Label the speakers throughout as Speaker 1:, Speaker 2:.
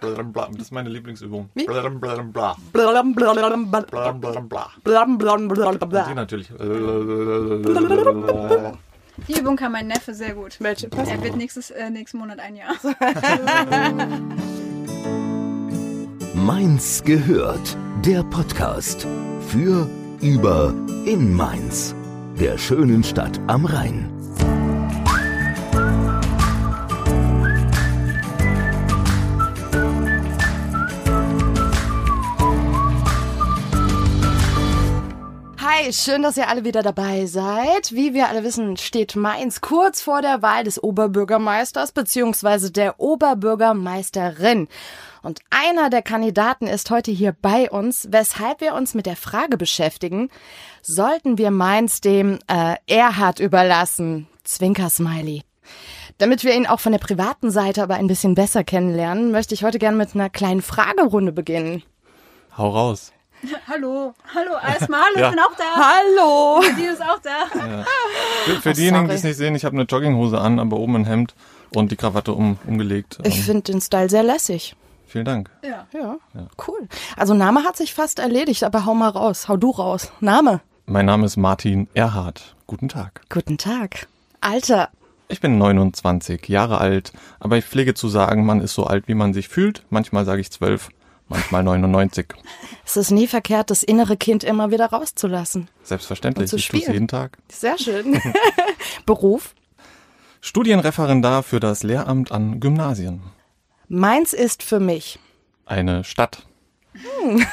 Speaker 1: Das ist meine Lieblingsübung.
Speaker 2: Wie?
Speaker 1: Die natürlich.
Speaker 3: Die Übung kann mein Neffe sehr gut.
Speaker 2: Welche?
Speaker 3: Er wird nächstes, äh, nächsten Monat ein Jahr.
Speaker 4: Mainz gehört. Der Podcast für, über, in Mainz. Der schönen Stadt am Rhein.
Speaker 2: Hi, schön, dass ihr alle wieder dabei seid. Wie wir alle wissen, steht Mainz kurz vor der Wahl des Oberbürgermeisters bzw. der Oberbürgermeisterin. Und einer der Kandidaten ist heute hier bei uns, weshalb wir uns mit der Frage beschäftigen, sollten wir Mainz dem äh, Erhard überlassen? Zwinker-Smiley. Damit wir ihn auch von der privaten Seite aber ein bisschen besser kennenlernen, möchte ich heute gerne mit einer kleinen Fragerunde beginnen.
Speaker 1: Hau raus.
Speaker 3: Hallo, hallo, erstmal, hallo,
Speaker 1: Ja.
Speaker 3: ich bin auch da.
Speaker 2: Hallo!
Speaker 3: Die ist auch da.
Speaker 1: Für, für
Speaker 2: Oh,
Speaker 1: diejenigen, die es nicht sehen, ich habe eine Jogginghose an, aber oben ein Hemd und die Krawatte um, umgelegt.
Speaker 2: Ich
Speaker 1: Ähm,
Speaker 2: finde den Style sehr lässig.
Speaker 1: vielen Dank.
Speaker 3: Ja.
Speaker 2: Ja, cool. Also Name hat sich fast erledigt, aber hau mal raus. Hau du raus. Name.
Speaker 1: Mein Name ist Martin Erhardt. Guten Tag.
Speaker 2: Guten Tag. Alter.
Speaker 1: Ich bin 29 Jahre alt, aber ich pflege zu sagen, man ist so alt, wie man sich fühlt. Manchmal sage ich 12, manchmal 99.
Speaker 2: Es ist nie verkehrt, das innere Kind immer wieder rauszulassen.
Speaker 1: Selbstverständlich, ich tue es jeden Tag.
Speaker 2: Sehr schön. Beruf.
Speaker 1: Studienreferendar für das Lehramt an Gymnasien.
Speaker 2: Meins ist für mich.
Speaker 1: Eine Stadt.
Speaker 2: Hm.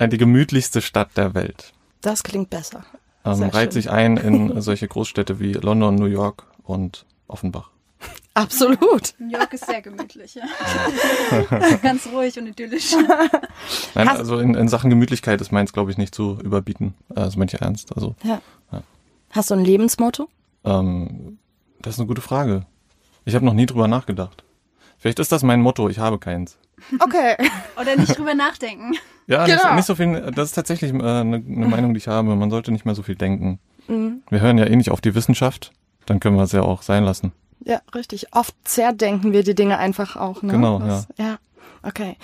Speaker 1: Die gemütlichste Stadt der Welt.
Speaker 2: Das klingt besser.
Speaker 1: Ähm, reiht
Speaker 2: schön.
Speaker 1: sich ein in solche Großstädte wie London, New York und Offenbach.
Speaker 2: Absolut.
Speaker 3: New York ist sehr gemütlich, ja. Ganz ruhig und idyllisch.
Speaker 1: Nein, also in, in Sachen Gemütlichkeit ist meins, glaube ich, nicht zu überbieten. Äh, Das meine ich ernst. Also,
Speaker 2: Ja.
Speaker 1: Ja.
Speaker 2: Hast du ein Lebensmotto?
Speaker 1: ähm, das ist eine gute Frage. Ich habe noch nie drüber nachgedacht. Vielleicht ist das mein Motto, ich habe keins.
Speaker 2: Okay.
Speaker 3: Oder nicht drüber nachdenken.
Speaker 1: Ja,
Speaker 2: Genau.
Speaker 1: nicht, nicht so viel, das ist tatsächlich äh, eine, eine Meinung, die ich habe. Man sollte nicht mehr so viel denken.
Speaker 2: Mhm.
Speaker 1: Wir hören ja eh nicht auf die Wissenschaft, dann können wir es ja auch sein lassen.
Speaker 2: Ja, richtig. Oft zerdenken wir die Dinge einfach auch. Ne?
Speaker 1: Genau,
Speaker 2: Das- ja. Okay.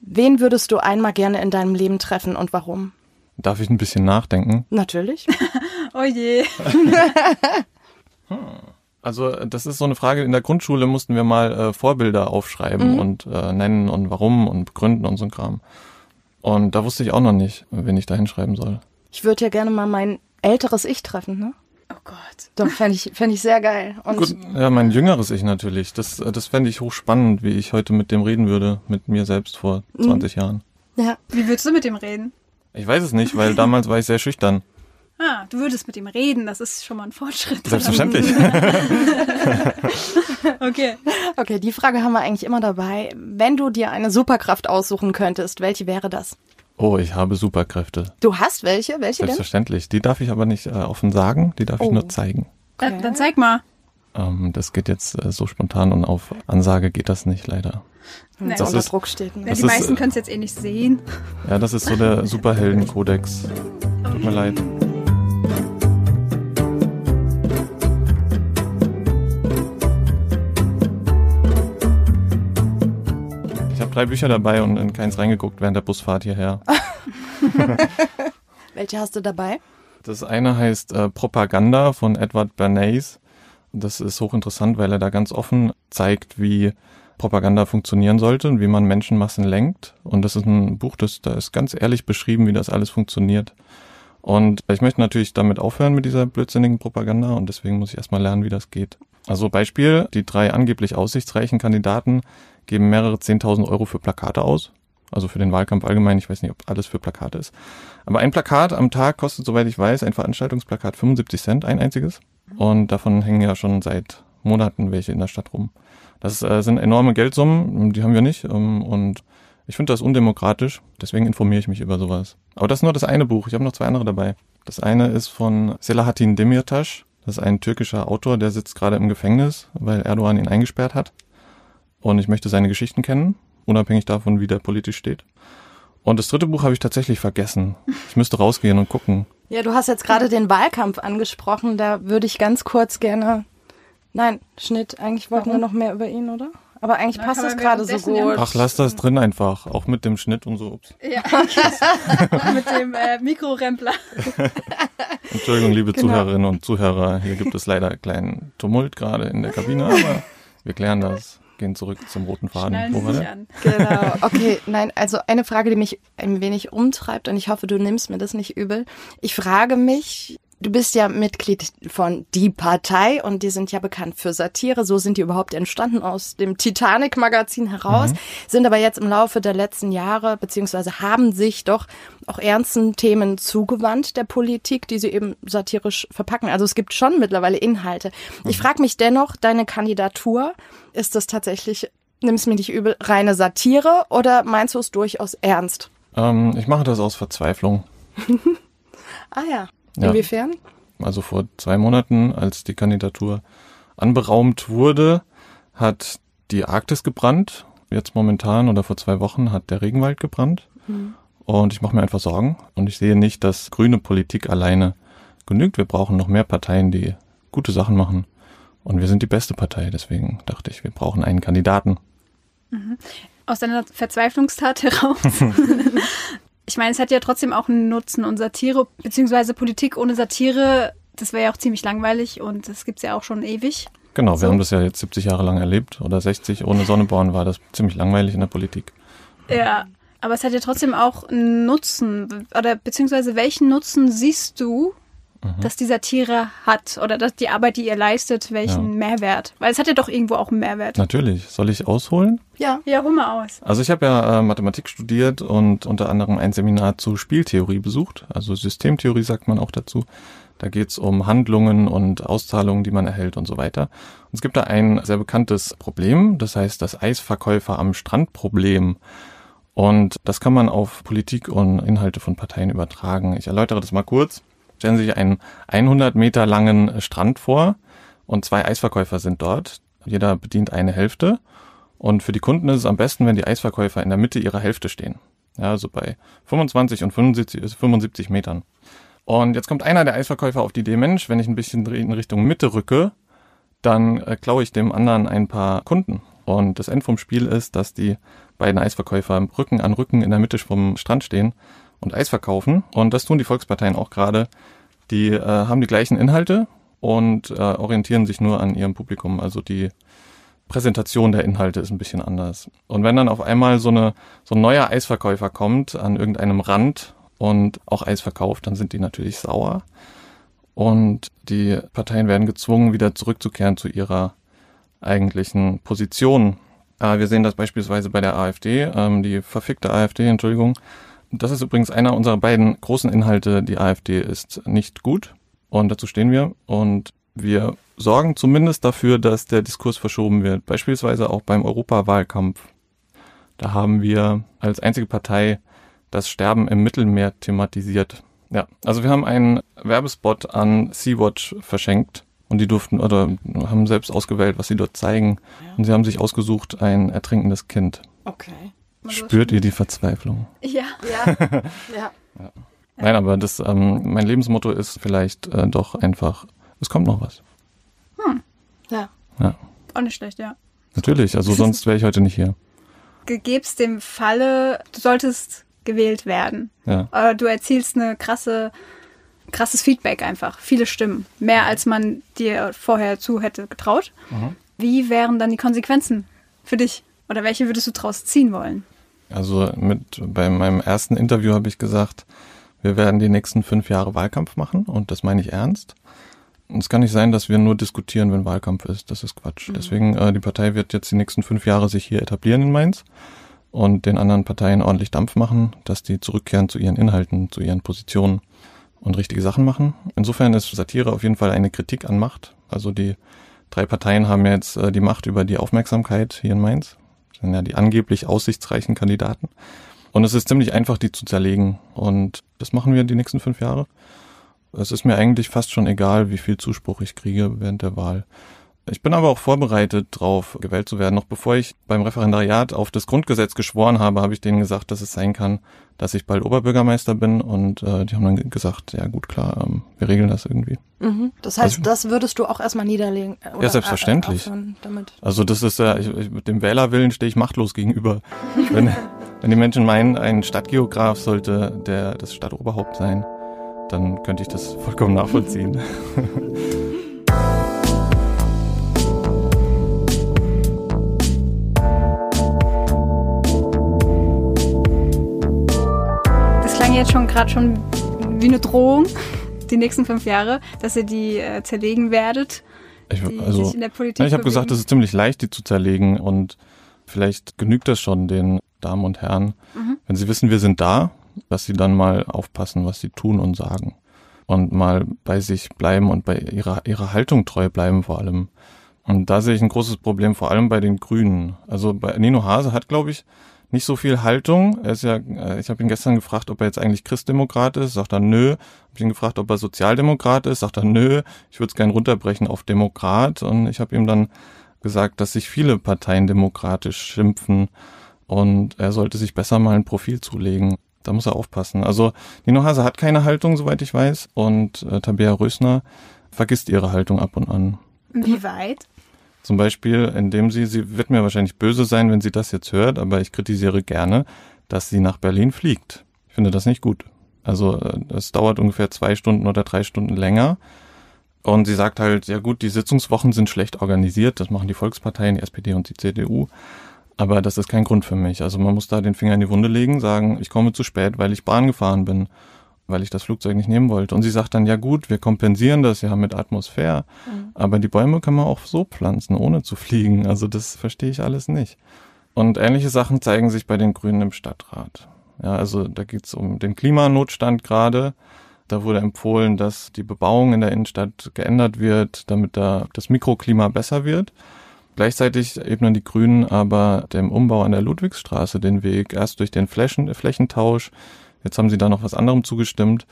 Speaker 2: Wen würdest du einmal gerne in deinem Leben treffen und warum?
Speaker 1: Darf ich ein bisschen nachdenken?
Speaker 2: Natürlich.
Speaker 3: Oh je.
Speaker 1: Also äh, das ist so eine Frage, in der Grundschule mussten wir mal äh, Vorbilder aufschreiben
Speaker 2: Mhm.
Speaker 1: und äh, nennen und warum und begründen und so ein Kram. Und da wusste ich auch noch nicht, wen ich da hinschreiben soll.
Speaker 2: Ich würde ja gerne mal mein älteres Ich treffen, ne?
Speaker 3: Oh Gott.
Speaker 2: Doch, fände ich, fänd ich sehr geil. Und
Speaker 1: Gut, ja, mein jüngeres Ich natürlich. Das, äh, das fände ich hochspannend, wie ich heute mit dem reden würde, mit mir selbst vor
Speaker 2: Mhm.
Speaker 1: 20 Jahren.
Speaker 2: ja,
Speaker 3: Wie würdest du mit ihm reden?
Speaker 1: Ich weiß es nicht, weil damals war ich sehr schüchtern.
Speaker 3: Ah, du würdest mit ihm reden, das ist schon mal ein Fortschritt.
Speaker 1: Selbstverständlich.
Speaker 3: Okay.
Speaker 2: okay, die Frage haben wir eigentlich immer dabei. Wenn du dir eine Superkraft aussuchen könntest, welche wäre das?
Speaker 1: Oh, ich habe Superkräfte.
Speaker 2: Du hast welche? Welche denn?
Speaker 1: Selbstverständlich. Die darf ich aber nicht äh, offen sagen, die darf ich
Speaker 2: Oh.
Speaker 1: nur zeigen.
Speaker 3: Dann, dann zeig mal.
Speaker 1: Ähm, das geht jetzt äh, so spontan und auf Ansage geht das nicht leider.
Speaker 2: So
Speaker 1: Das
Speaker 2: unter
Speaker 1: ist-
Speaker 2: Druck steht. Ne?
Speaker 3: Ja,
Speaker 1: Das
Speaker 3: die
Speaker 1: ist,
Speaker 3: meisten
Speaker 1: äh,
Speaker 3: können es jetzt eh nicht sehen.
Speaker 1: Ja, das ist so der Superheldenkodex. Tut mir leid. Drei Bücher dabei und in keins reingeguckt während der Busfahrt hierher.
Speaker 2: Welche hast du dabei?
Speaker 1: Das eine heißt äh, Propaganda von Edward Bernays. Das ist hochinteressant, weil er da ganz offen zeigt, wie Propaganda funktionieren sollte und wie man Menschenmassen lenkt. Und das ist ein Buch, das da ist ganz ehrlich beschrieben, wie das alles funktioniert. Und ich möchte natürlich damit aufhören mit dieser blödsinnigen Propaganda und deswegen muss ich erstmal lernen, wie das geht. Also Beispiel, die drei angeblich aussichtsreichen Kandidaten geben mehrere 10.000 Euro für Plakate aus. Also für den Wahlkampf allgemein. Ich weiß nicht, ob alles für Plakate ist. Aber ein Plakat am Tag kostet, soweit ich weiß, ein Veranstaltungsplakat 75 Cent, ein einziges. Und davon hängen ja schon seit Monaten welche in der Stadt rum. Das äh, sind enorme Geldsummen, die haben wir nicht. Ähm, und ich finde das undemokratisch. Deswegen informiere ich mich über sowas. Aber das ist nur das eine Buch. Ich habe noch zwei andere dabei. Das eine ist von Selahattin Demirtas. Das ist ein türkischer Autor, der sitzt gerade im Gefängnis, weil Erdogan ihn eingesperrt hat. Und ich möchte seine Geschichten kennen, unabhängig davon, wie der politisch steht. Und das dritte Buch habe ich tatsächlich vergessen. Ich müsste rausgehen und gucken.
Speaker 2: Ja, du hast jetzt gerade den Wahlkampf angesprochen. Da würde ich ganz kurz gerne. Nein, Schnitt. Eigentlich wollten wir noch mehr über ihn, oder? Aber eigentlich
Speaker 3: Na,
Speaker 2: passt das gerade so gut.
Speaker 1: Ach, lass das drin einfach. Auch mit dem Schnitt und so. Ups.
Speaker 3: Ja. Mit dem äh, Mikrorempler.
Speaker 1: Entschuldigung, liebe
Speaker 2: Genau.
Speaker 1: Zuhörerinnen und Zuhörer. Hier gibt es leider einen kleinen Tumult gerade in der Kabine, aber wir klären das. Gehen zurück zum roten Faden. Wo
Speaker 3: Sie
Speaker 1: war
Speaker 3: an.
Speaker 2: Genau. Okay, nein, also eine Frage, die mich ein wenig umtreibt und ich hoffe, du nimmst mir das nicht übel. Ich frage mich, du bist ja Mitglied von Die Partei und die sind ja bekannt für Satire. So sind die überhaupt entstanden aus dem Titanic-Magazin heraus, sind aber jetzt im Laufe der letzten Jahre beziehungsweise haben sich doch auch ernsten Themen zugewandt der Politik, die sie eben satirisch verpacken. Also es gibt schon mittlerweile Inhalte. Ich frage mich dennoch, deine Kandidatur, ist das tatsächlich nimm's mir nicht übel, reine Satire oder meinst du es durchaus ernst?
Speaker 1: Ähm, ich mache das aus Verzweiflung.
Speaker 2: Ah ja.
Speaker 1: Ja.
Speaker 2: Inwiefern?
Speaker 1: Also vor zwei Monaten, als die Kandidatur anberaumt wurde, hat die Arktis gebrannt. Jetzt momentan oder vor zwei Wochen hat der Regenwald gebrannt. Und ich mache mir einfach Sorgen. Und ich sehe nicht, dass grüne Politik alleine genügt. Wir brauchen noch mehr Parteien, die gute Sachen machen. Und wir sind die beste Partei. Deswegen dachte ich, wir brauchen einen Kandidaten.
Speaker 3: Aus deiner Verzweiflungstat heraus. ich meine, es hat ja trotzdem auch einen Nutzen und Satire, beziehungsweise Politik ohne Satire, das wäre ja auch ziemlich langweilig und das gibt's ja auch schon ewig.
Speaker 1: Genau,
Speaker 3: So.
Speaker 1: wir haben das ja jetzt 70 Jahre lang erlebt oder 60. Ohne Sonneborn war das ziemlich langweilig in der Politik.
Speaker 3: Ja. Aber es hat ja trotzdem auch einen Nutzen. Oder beziehungsweise welchen Nutzen siehst du, dass die Satire hat? Oder dass die Arbeit, die ihr leistet, welchen
Speaker 1: Ja.
Speaker 3: Mehrwert? Weil es hat ja doch irgendwo auch einen Mehrwert.
Speaker 1: Natürlich. Soll ich ausholen?
Speaker 2: Ja.
Speaker 3: Ja, hol mal aus.
Speaker 1: Also ich habe ja äh, Mathematik studiert und unter anderem ein Seminar zu Spieltheorie besucht. Also Systemtheorie sagt man auch dazu. Da geht's um Handlungen und Auszahlungen, die man erhält und so weiter. Und es gibt da ein sehr bekanntes Problem, das heißt das Eisverkäufer am Strand Problem. Und das kann man auf Politik und Inhalte von Parteien übertragen. Ich erläutere das mal kurz. Stellen Sie sich einen 100 Meter langen Strand vor und zwei Eisverkäufer sind dort. Jeder bedient eine Hälfte. Und für die Kunden ist es am besten, wenn die Eisverkäufer in der Mitte ihrer Hälfte stehen. Ja, also bei 25 und 75, 75 Metern. Und jetzt kommt einer der Eisverkäufer auf die Idee, Mensch, wenn ich ein bisschen in Richtung Mitte rücke, dann äh, klaue ich dem anderen ein paar Kunden. Und das End vom Spiel ist, dass die beiden Eisverkäufer Rücken an Rücken in der Mitte vom Strand stehen und Eis verkaufen. Und das tun die Volksparteien auch gerade. Die äh, haben die gleichen Inhalte und äh, orientieren sich nur an ihrem Publikum. Also die Präsentation der Inhalte ist ein bisschen anders. Und wenn dann auf einmal so, eine, so ein neuer Eisverkäufer kommt an irgendeinem Rand und auch Eis verkauft, dann sind die natürlich sauer. Und die Parteien werden gezwungen, wieder zurückzukehren zu ihrer eigentlichen Position. Äh, wir sehen das beispielsweise bei der AfD, ähm, die verfickte AfD, Entschuldigung. Das ist übrigens einer unserer beiden großen Inhalte. Die AfD ist nicht gut und dazu stehen wir. Und wir sorgen zumindest dafür, dass der Diskurs verschoben wird. Beispielsweise auch beim Europawahlkampf. Da haben wir als einzige Partei das Sterben im Mittelmeer thematisiert. Ja, also wir haben einen Werbespot an Sea-Watch verschenkt und die durften oder haben selbst ausgewählt, was sie dort zeigen. Und sie haben sich ausgesucht ein ertrinkendes Kind.
Speaker 2: Okay.
Speaker 1: Spürt ihr die Verzweiflung?
Speaker 3: Ja.
Speaker 2: Ja. ja.
Speaker 1: Nein, aber das, ähm, mein Lebensmotto ist vielleicht äh, doch einfach, es kommt noch was.
Speaker 2: Ja.
Speaker 1: Ja,
Speaker 3: Auch nicht schlecht, ja.
Speaker 1: natürlich. Also sonst wäre ich heute nicht hier.
Speaker 3: Gegeb's dem Falle, du solltest gewählt werden.
Speaker 1: Ja.
Speaker 3: Aber du erzielst eine krasse, krasses Feedback einfach. Viele Stimmen. Mehr als man dir vorher zu hätte getraut. Wie wären dann die Konsequenzen für dich? Oder welche würdest du draus ziehen wollen?
Speaker 1: Also mit bei meinem ersten Interview habe ich gesagt, wir werden die nächsten fünf Jahre Wahlkampf machen und das meine ich ernst. Und es kann nicht sein, dass wir nur diskutieren, wenn Wahlkampf ist. Das ist Quatsch. Deswegen, äh, die Partei wird jetzt die nächsten fünf Jahre sich hier etablieren in Mainz und den anderen Parteien ordentlich Dampf machen, dass die zurückkehren zu ihren Inhalten, zu ihren Positionen und richtige Sachen machen. Insofern ist Satire auf jeden Fall eine Kritik an Macht. Also die drei Parteien haben jetzt äh, die Macht über die Aufmerksamkeit hier in Mainz. Ja die angeblich aussichtsreichen Kandidaten. Und es ist ziemlich einfach, die zu zerlegen. Und das machen wir die nächsten fünf Jahre. Es ist mir eigentlich fast schon egal, wie viel Zuspruch ich kriege während der Wahl. Ich bin aber auch vorbereitet drauf, gewählt zu werden. Noch bevor ich beim Referendariat auf das Grundgesetz geschworen habe, habe ich denen gesagt, dass es sein kann, dass ich bald Oberbürgermeister bin. Und äh, die haben dann gesagt, ja gut, klar, ähm, wir regeln das irgendwie.
Speaker 2: Mhm. Das heißt, also, das würdest du auch erstmal niederlegen?
Speaker 1: Oder ja, selbstverständlich. Also das ist ja, ich, ich, mit dem Wählerwillen stehe ich machtlos gegenüber. wenn, wenn die Menschen meinen, ein Stadtgeograf sollte der das Stadtoberhaupt sein, dann könnte ich das vollkommen nachvollziehen.
Speaker 3: jetzt schon gerade schon wie eine Drohung, die nächsten fünf Jahre, dass ihr die äh, zerlegen werdet.
Speaker 1: Ich, also, ich habe gesagt, es ist ziemlich leicht, die zu zerlegen und vielleicht genügt das schon den Damen und Herren, mhm. wenn sie wissen, wir sind da, dass sie dann mal aufpassen, was sie tun und sagen und mal bei sich bleiben und bei ihrer, ihrer Haltung treu bleiben vor allem. Und da sehe ich ein großes Problem, vor allem bei den Grünen. Also bei Nino Hase hat, glaube ich, nicht so viel Haltung. Er ist ja, äh, ich habe ihn gestern gefragt, ob er jetzt eigentlich Christdemokrat ist, sagt er nö. Habe ihn gefragt, ob er Sozialdemokrat ist, sagt er nö. Ich würde es gern runterbrechen auf Demokrat und ich habe ihm dann gesagt, dass sich viele Parteien demokratisch schimpfen und er sollte sich besser mal ein Profil zulegen. Da muss er aufpassen. Also Nino Hase hat keine Haltung, soweit ich weiß, und äh, Tabea Rösner vergisst ihre Haltung ab und an.
Speaker 3: Wie weit?
Speaker 1: Zum Beispiel, indem sie, sie wird mir wahrscheinlich böse sein, wenn sie das jetzt hört, aber ich kritisiere gerne, dass sie nach Berlin fliegt. Ich finde das nicht gut. Also äh, es dauert ungefähr zwei Stunden oder drei Stunden länger. Und sie sagt halt, ja gut, die Sitzungswochen sind schlecht organisiert, das machen die Volksparteien, die SPD und die CDU. Aber das ist kein Grund für mich. Also man muss da den Finger in die Wunde legen, sagen, ich komme zu spät, weil ich Bahn gefahren bin weil ich das Flugzeug nicht nehmen wollte. Und sie sagt dann, ja gut, wir kompensieren das ja mit Atmosphäre, mhm. aber die Bäume kann man auch so pflanzen, ohne zu fliegen. Also das verstehe ich alles nicht. Und ähnliche Sachen zeigen sich bei den Grünen im Stadtrat. Ja, also da geht es um den Klimanotstand gerade. Da wurde empfohlen, dass die Bebauung in der Innenstadt geändert wird, damit da das Mikroklima besser wird. Gleichzeitig ebnen die Grünen aber dem Umbau an der Ludwigsstraße den Weg, erst durch den Flächen, Flächentausch, Jetzt haben sie da noch was anderem zugestimmt.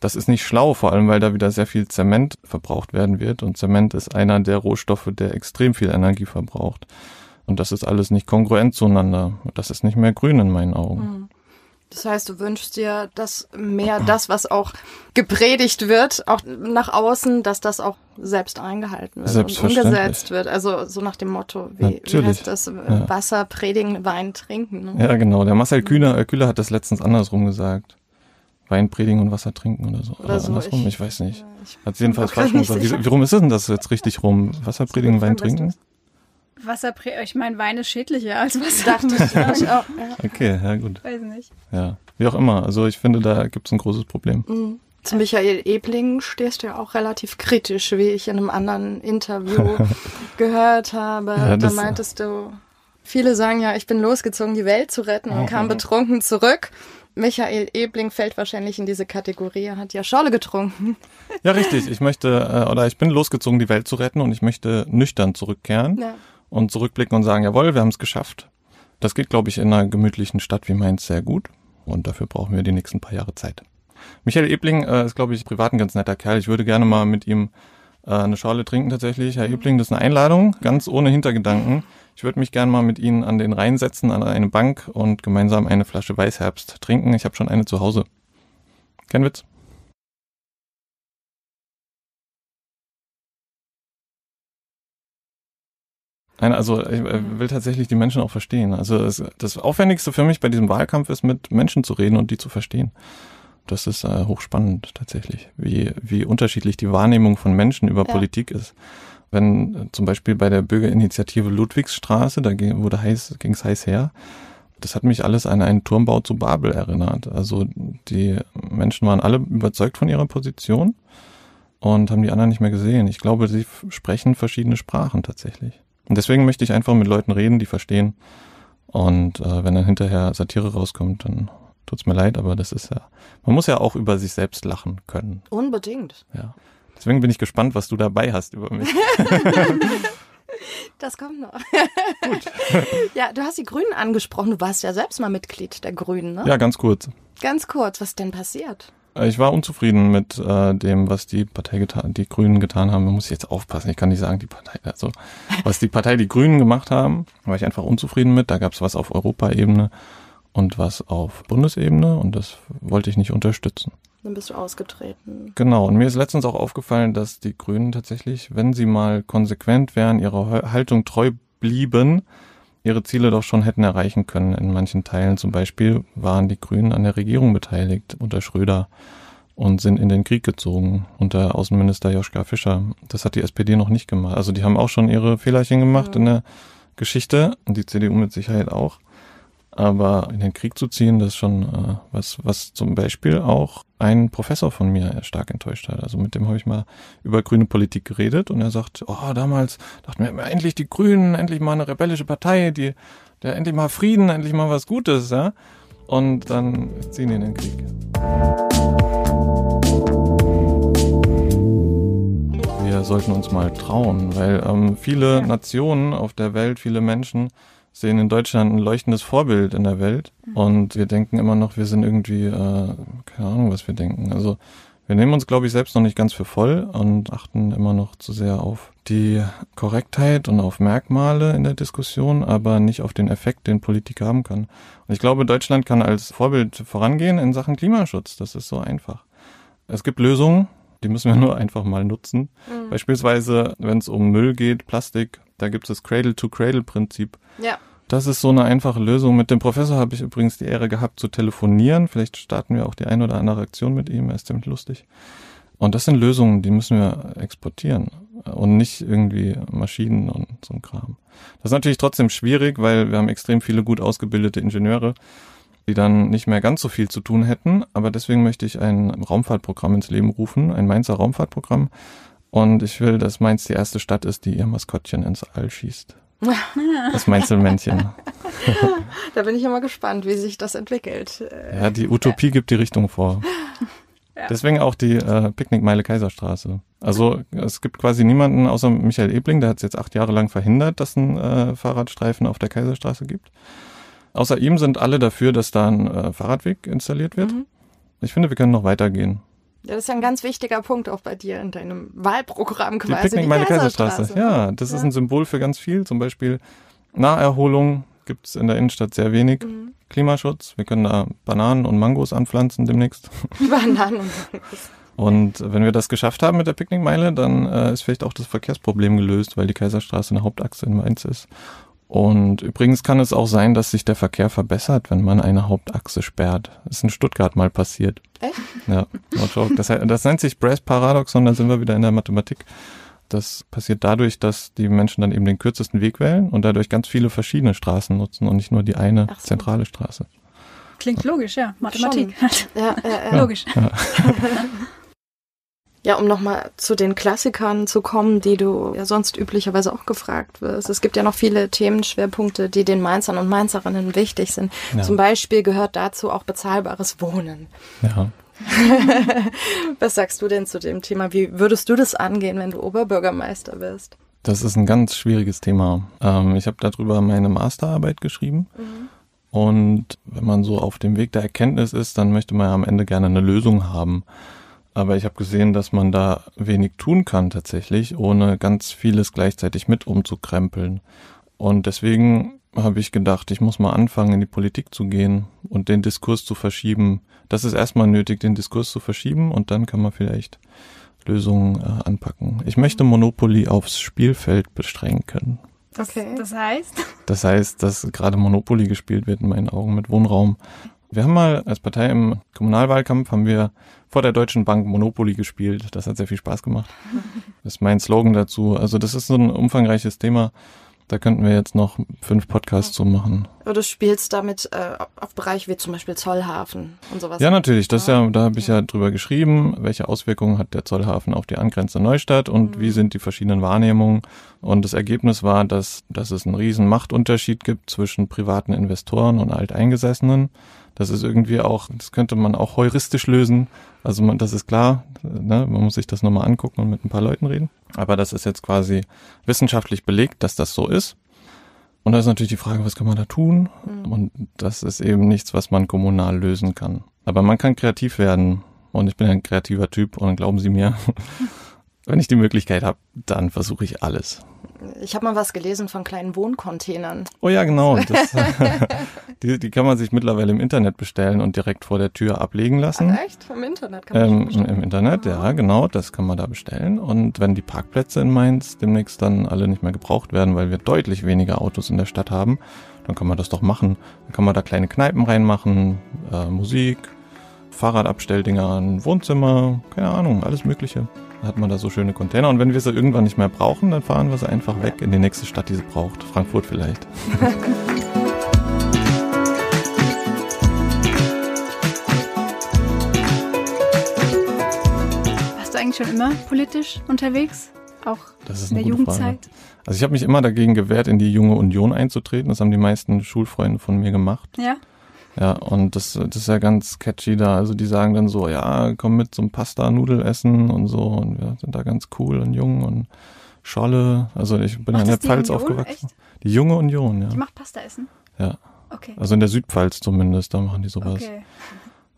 Speaker 1: Das ist nicht schlau, vor allem weil da wieder sehr viel Zement verbraucht werden wird. Und Zement ist einer der Rohstoffe, der extrem viel Energie verbraucht. Und das ist alles nicht kongruent zueinander. Das ist nicht mehr grün in meinen Augen. Mhm.
Speaker 2: Das heißt, du wünschst dir, dass mehr das, was auch gepredigt wird, auch nach außen, dass das auch selbst eingehalten wird und umgesetzt wird. Also so nach dem Motto, wie, wie heißt das? Ja. Wasser predigen, Wein trinken.
Speaker 1: Ne? Ja, genau. Der Marcel Kühner, äh, Kühler hat das letztens andersrum gesagt. Wein predigen und Wasser trinken oder so. Oder, oder so. andersrum, ich, ich, weiß nicht. Hat jedenfalls falsch gesagt. Wie, warum ist denn das jetzt richtig rum? Wasser predigen, Wein trinken?
Speaker 3: Wasser, ich meine, Wein ist schädlicher als Wasser. Dachte
Speaker 1: ich auch. Ja. Okay, ja gut.
Speaker 3: Weiß nicht.
Speaker 1: Ja, wie auch immer. Also ich finde, da gibt es ein großes Problem. Mhm.
Speaker 2: Zu Michael Ebling stehst du ja auch relativ kritisch, wie ich in einem anderen Interview gehört habe. Ja, da meintest du, viele sagen ja, ich bin losgezogen, die Welt zu retten und kam betrunken zurück. Michael Ebling fällt wahrscheinlich in diese Kategorie. Er hat ja Schorle getrunken.
Speaker 1: Ja, richtig. Ich möchte, äh, oder ich bin losgezogen, die Welt zu retten und ich möchte nüchtern zurückkehren. Ja und zurückblicken und sagen, jawohl, wir haben es geschafft. Das geht, glaube ich, in einer gemütlichen Stadt wie Mainz sehr gut. Und dafür brauchen wir die nächsten paar Jahre Zeit. Michael Ebling äh, ist, glaube ich, privat ein ganz netter Kerl. Ich würde gerne mal mit ihm äh, eine Schale trinken tatsächlich. Herr Ebling, das ist eine Einladung, ganz ohne Hintergedanken. Ich würde mich gerne mal mit Ihnen an den Rhein setzen, an eine Bank und gemeinsam eine Flasche Weißherbst trinken. Ich habe schon eine zu Hause. Kein Witz. Nein, also ich will tatsächlich die Menschen auch verstehen. Also es, das Aufwendigste für mich bei diesem Wahlkampf ist, mit Menschen zu reden und die zu verstehen. Das ist äh, hochspannend tatsächlich, wie, wie unterschiedlich die Wahrnehmung von Menschen über ja. Politik ist. Wenn äh, zum Beispiel bei der Bürgerinitiative Ludwigsstraße, da ging, wurde heiß, ging es heiß her, das hat mich alles an einen Turmbau zu Babel erinnert. Also die Menschen waren alle überzeugt von ihrer Position und haben die anderen nicht mehr gesehen. Ich glaube, sie sprechen verschiedene Sprachen tatsächlich. Und deswegen möchte ich einfach mit Leuten reden, die verstehen. Und äh, wenn dann hinterher Satire rauskommt, dann tut's mir leid, aber das ist ja, man muss ja auch über sich selbst lachen können.
Speaker 2: Unbedingt.
Speaker 1: Ja. Deswegen bin ich gespannt, was du dabei hast über mich.
Speaker 2: Das kommt noch. Gut. Ja, du hast die Grünen angesprochen. Du warst ja selbst mal Mitglied der Grünen, ne?
Speaker 1: Ja, ganz kurz.
Speaker 2: Ganz kurz. Was ist denn passiert?
Speaker 1: Ich war unzufrieden mit äh, dem, was die Partei getan, die Grünen getan haben. Man muss jetzt aufpassen, ich kann nicht sagen, die Partei, also was die Partei, die Grünen gemacht haben, war ich einfach unzufrieden mit. Da gab es was auf Europaebene und was auf Bundesebene und das wollte ich nicht unterstützen.
Speaker 2: Dann bist du ausgetreten.
Speaker 1: Genau, und mir ist letztens auch aufgefallen, dass die Grünen tatsächlich, wenn sie mal konsequent wären, ihrer Haltung treu blieben, ihre Ziele doch schon hätten erreichen können in manchen Teilen. Zum Beispiel waren die Grünen an der Regierung beteiligt unter Schröder und sind in den Krieg gezogen unter Außenminister Joschka Fischer. Das hat die SPD noch nicht gemacht. Also die haben auch schon ihre Fehlerchen gemacht mhm. in der Geschichte und die CDU mit Sicherheit auch. Aber in den Krieg zu ziehen, das ist schon äh, was, was zum Beispiel auch ein Professor von mir stark enttäuscht hat. Also mit dem habe ich mal über grüne Politik geredet und er sagt, oh, damals dachten wir endlich die Grünen, endlich mal eine rebellische Partei, die, der endlich mal Frieden, endlich mal was Gutes, ja. Und dann ziehen die in den Krieg. Wir sollten uns mal trauen, weil ähm, viele Nationen auf der Welt, viele Menschen sehen in Deutschland ein leuchtendes Vorbild in der Welt mhm. und wir denken immer noch, wir sind irgendwie, äh, keine Ahnung, was wir denken. Also wir nehmen uns, glaube ich, selbst noch nicht ganz für voll und achten immer noch zu sehr auf die Korrektheit und auf Merkmale in der Diskussion, aber nicht auf den Effekt, den Politik haben kann. Und ich glaube, Deutschland kann als Vorbild vorangehen in Sachen Klimaschutz. Das ist so einfach. Es gibt Lösungen, die müssen wir nur einfach mal nutzen. Mhm. Beispielsweise, wenn es um Müll geht, Plastik, da gibt es das Cradle-to-Cradle-Prinzip.
Speaker 2: Ja.
Speaker 1: Das ist so eine einfache Lösung. Mit dem Professor habe ich übrigens die Ehre gehabt zu telefonieren. Vielleicht starten wir auch die eine oder andere Aktion mit ihm. Er ist ziemlich lustig. Und das sind Lösungen, die müssen wir exportieren und nicht irgendwie Maschinen und so ein Kram. Das ist natürlich trotzdem schwierig, weil wir haben extrem viele gut ausgebildete Ingenieure, die dann nicht mehr ganz so viel zu tun hätten. Aber deswegen möchte ich ein Raumfahrtprogramm ins Leben rufen, ein Mainzer Raumfahrtprogramm, und ich will, dass Mainz die erste Stadt ist, die ihr Maskottchen ins All schießt. Das Mainzelmännchen.
Speaker 2: da bin ich mal gespannt, wie sich das entwickelt.
Speaker 1: Ja, die Utopie gibt die Richtung vor. Ja. Deswegen auch die äh, Picknickmeile Kaiserstraße. Also es gibt quasi niemanden außer Michael Ebling, der hat es jetzt acht Jahre lang verhindert, dass ein äh, Fahrradstreifen auf der Kaiserstraße gibt. Außer ihm sind alle dafür, dass da ein äh, Fahrradweg installiert wird. Mhm. Ich finde, wir können noch weitergehen.
Speaker 2: Ja, das ist ein ganz wichtiger Punkt auch bei dir in deinem Wahlprogramm quasi.
Speaker 1: Die Picknick meine Kaiserstraße. Ja, das ja. ist ein Symbol für ganz viel. Zum Beispiel Naherholung gibt es in der Innenstadt sehr wenig. Mhm. Klimaschutz. Wir können da Bananen und Mangos anpflanzen demnächst.
Speaker 2: Bananen und Mangos.
Speaker 1: Und wenn wir das geschafft haben mit der Picknickmeile, dann äh, ist vielleicht auch das Verkehrsproblem gelöst, weil die Kaiserstraße eine Hauptachse in Mainz ist. Und übrigens kann es auch sein, dass sich der Verkehr verbessert, wenn man eine Hauptachse sperrt. Das ist in Stuttgart mal passiert.
Speaker 2: Echt?
Speaker 1: Ja. Das, das nennt sich Brace-Paradoxon, da sind wir wieder in der Mathematik. Das passiert dadurch, dass die Menschen dann eben den kürzesten Weg wählen und dadurch ganz viele verschiedene Straßen nutzen und nicht nur die eine so. zentrale Straße.
Speaker 3: Klingt logisch, ja. Mathematik.
Speaker 2: Ja, ja, ja.
Speaker 3: Logisch. Ja.
Speaker 2: Ja, um nochmal zu den Klassikern zu kommen, die du ja sonst üblicherweise auch gefragt wirst. Es gibt ja noch viele Themenschwerpunkte, die den Mainzern und Mainzerinnen wichtig sind. Ja. Zum Beispiel gehört dazu auch bezahlbares Wohnen.
Speaker 1: Ja.
Speaker 2: Was sagst du denn zu dem Thema? Wie würdest du das angehen, wenn du Oberbürgermeister wirst?
Speaker 1: Das ist ein ganz schwieriges Thema. Ähm, ich habe darüber meine Masterarbeit geschrieben. Mhm. Und wenn man so auf dem Weg der Erkenntnis ist, dann möchte man ja am Ende gerne eine Lösung haben. Aber ich habe gesehen, dass man da wenig tun kann tatsächlich, ohne ganz vieles gleichzeitig mit umzukrempeln. Und deswegen habe ich gedacht, ich muss mal anfangen, in die Politik zu gehen und den Diskurs zu verschieben. Das ist erstmal nötig, den Diskurs zu verschieben und dann kann man vielleicht Lösungen äh, anpacken. Ich möchte Monopoly aufs Spielfeld beschränken.
Speaker 2: Okay.
Speaker 3: Das heißt?
Speaker 1: Das heißt, dass gerade Monopoly gespielt wird in meinen Augen mit Wohnraum. Wir haben mal als Partei im Kommunalwahlkampf haben wir vor der Deutschen Bank Monopoly gespielt. Das hat sehr viel Spaß gemacht. Das ist mein Slogan dazu. Also das ist so ein umfangreiches Thema. Da könnten wir jetzt noch fünf Podcasts zu machen.
Speaker 2: Aber du spielst damit äh, auf Bereiche wie zum Beispiel Zollhafen und sowas.
Speaker 1: Ja, natürlich. Das ja, da habe ich ja drüber geschrieben, welche Auswirkungen hat der Zollhafen auf die angrenzende Neustadt und mhm. wie sind die verschiedenen Wahrnehmungen. Und das Ergebnis war, dass, dass es einen riesen Machtunterschied gibt zwischen privaten Investoren und Alteingesessenen. Das ist irgendwie auch, das könnte man auch heuristisch lösen. Also man, das ist klar, ne? man muss sich das nochmal angucken und mit ein paar Leuten reden. Aber das ist jetzt quasi wissenschaftlich belegt, dass das so ist. Und da ist natürlich die Frage, was kann man da tun? Mhm. Und das ist eben nichts, was man kommunal lösen kann. Aber man kann kreativ werden. Und ich bin ein kreativer Typ und glauben Sie mir, wenn ich die Möglichkeit habe, dann versuche ich alles.
Speaker 2: Ich habe mal was gelesen von kleinen Wohncontainern.
Speaker 1: Oh ja, genau. Das, die, die kann man sich mittlerweile im Internet bestellen und direkt vor der Tür ablegen lassen.
Speaker 2: Ach, echt? Im Internet kann man
Speaker 1: Ähm,
Speaker 2: bestellen?
Speaker 1: Im Internet, ja, genau, das kann man da bestellen. Und wenn die Parkplätze in Mainz demnächst dann alle nicht mehr gebraucht werden, weil wir deutlich weniger Autos in der Stadt haben, dann kann man das doch machen. Dann kann man da kleine Kneipen reinmachen, äh, Musik, Fahrradabstelldinger, ein Wohnzimmer, keine Ahnung, alles Mögliche. Hat man da so schöne Container. Und wenn wir sie irgendwann nicht mehr brauchen, dann fahren wir sie einfach weg in die nächste Stadt, die sie braucht. Frankfurt vielleicht.
Speaker 3: Warst du eigentlich schon immer politisch unterwegs? Auch
Speaker 1: Das ist
Speaker 3: in der
Speaker 1: gute Frage.
Speaker 3: Jugendzeit?
Speaker 1: Also ich habe mich immer dagegen gewehrt, in die junge Union einzutreten. Das haben die meisten Schulfreunde von mir gemacht.
Speaker 3: Ja.
Speaker 1: Ja, und das, das ist ja ganz catchy da. Also die sagen dann so, ja, komm mit zum Pasta-Nudel essen und so. Und wir sind da ganz cool und jung und Scholle. Also ich bin ja in der Pfalz
Speaker 3: Union?
Speaker 1: aufgewachsen.
Speaker 3: Echt?
Speaker 1: Die junge Union, ja.
Speaker 3: Die macht Pasta essen?
Speaker 1: Ja.
Speaker 3: Okay.
Speaker 1: Also in der Südpfalz zumindest, da machen die sowas.
Speaker 3: Okay.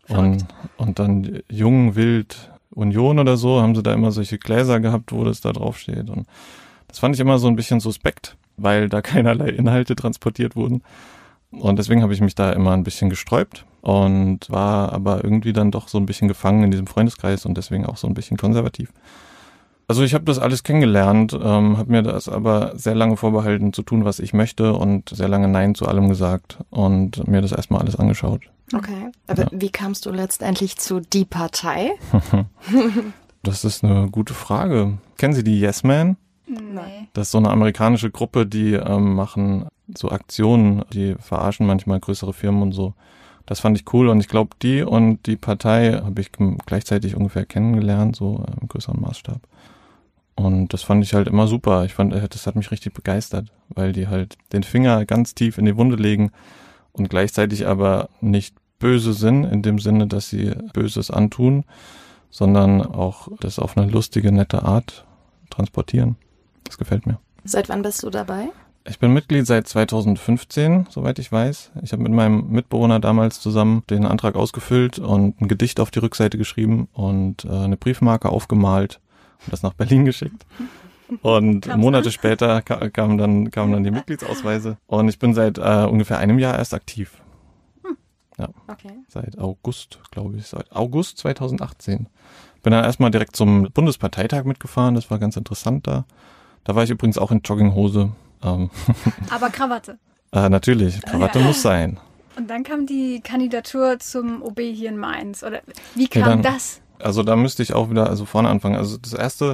Speaker 1: Und, und dann jung, wild, Union oder so, haben sie da immer solche Gläser gehabt, wo das da drauf steht. Und das fand ich immer so ein bisschen suspekt, weil da keinerlei Inhalte transportiert wurden. Und deswegen habe ich mich da immer ein bisschen gesträubt und war aber irgendwie dann doch so ein bisschen gefangen in diesem Freundeskreis und deswegen auch so ein bisschen konservativ. Also ich habe das alles kennengelernt, ähm, habe mir das aber sehr lange vorbehalten zu tun, was ich möchte und sehr lange Nein zu allem gesagt und mir das erstmal alles angeschaut.
Speaker 2: Okay. Aber
Speaker 1: Ja.
Speaker 2: wie kamst du letztendlich zu die Partei?
Speaker 1: Das ist eine gute Frage. Kennen Sie die Yes Man?
Speaker 3: Nee.
Speaker 1: Das ist so eine amerikanische Gruppe, die ähm, machen so Aktionen, die verarschen manchmal größere Firmen und so. Das fand ich cool und ich glaube, die und die Partei habe ich gleichzeitig ungefähr kennengelernt, so im größeren Maßstab. Und das fand ich halt immer super. Ich fand, äh, das hat mich richtig begeistert, weil die halt den Finger ganz tief in die Wunde legen und gleichzeitig aber nicht böse sind, in dem Sinne, dass sie Böses antun, sondern auch das auf eine lustige, nette Art transportieren. Das gefällt mir.
Speaker 2: Seit wann bist du dabei?
Speaker 1: Ich bin Mitglied seit 2015, soweit ich weiß. Ich habe mit meinem Mitbewohner damals zusammen den Antrag ausgefüllt und ein Gedicht auf die Rückseite geschrieben und äh, eine Briefmarke aufgemalt und das nach Berlin geschickt. Und
Speaker 3: Kam's
Speaker 1: Monate
Speaker 3: an?
Speaker 1: später ka kamen dann, kamen dann die Mitgliedsausweise und ich bin seit äh, ungefähr einem Jahr erst aktiv.
Speaker 2: Okay.
Speaker 1: Seit August, glaube ich, seit August 2018. Bin dann erstmal direkt zum Bundesparteitag mitgefahren, das war ganz interessant da. Da war ich übrigens auch in Jogginghose. Ähm,
Speaker 3: Aber Krawatte.
Speaker 1: äh, natürlich, Krawatte
Speaker 3: Ja.
Speaker 1: muss sein.
Speaker 3: Und dann kam die Kandidatur zum OB hier in Mainz. Oder wie
Speaker 1: Ja,
Speaker 3: kam
Speaker 1: dann-
Speaker 3: das?
Speaker 1: Also da müsste ich auch wieder also vorne anfangen. Also das erste,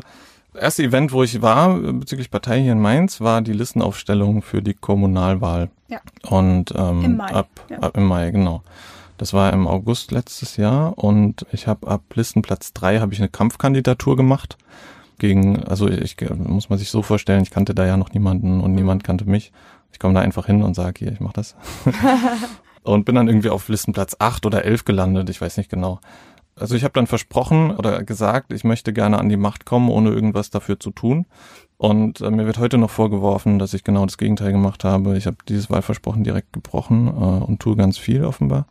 Speaker 1: erste Event, wo ich war äh, bezüglich Partei hier in Mainz, war die Listenaufstellung für die Kommunalwahl.
Speaker 3: Ja.
Speaker 1: Und ähm,
Speaker 3: Im Mai,
Speaker 1: ab,
Speaker 3: ja.
Speaker 1: ab im Mai, genau. Das war im August letztes Jahr und ich habe ab Listenplatz drei habe ich eine Kampfkandidatur gemacht gegen, also ich muss man sich so vorstellen, ich kannte da ja noch niemanden und niemand kannte mich. Ich komme da einfach hin und sage, hier, ich mach das. und bin dann irgendwie auf Listenplatz acht oder elf gelandet, ich weiß nicht genau. Also ich habe dann versprochen oder gesagt, ich möchte gerne an die Macht kommen, ohne irgendwas dafür zu tun. Und äh, mir wird heute noch vorgeworfen, dass ich genau das Gegenteil gemacht habe. Ich habe dieses Wahlversprochen direkt gebrochen äh, und tue ganz viel offenbar.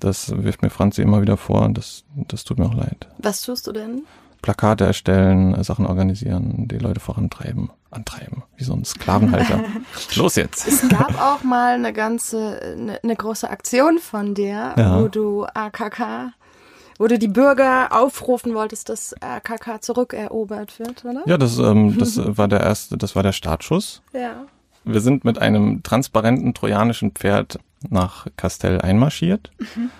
Speaker 1: Das wirft mir Franzi immer wieder vor und das, das tut mir auch leid.
Speaker 2: Was tust du denn?
Speaker 1: Plakate erstellen, äh, Sachen organisieren, die Leute vorantreiben, antreiben, wie so ein Sklavenhalter. Los jetzt!
Speaker 2: Es gab auch mal eine ganze, eine, eine große Aktion von dir,
Speaker 1: Ja.
Speaker 2: wo du AKK, wo du die Bürger aufrufen wolltest, dass AKK zurückerobert wird, oder?
Speaker 1: Ja, das, ähm, das war der erste, das war der Startschuss.
Speaker 2: Ja.
Speaker 1: Wir sind mit einem transparenten trojanischen Pferd nach Castell einmarschiert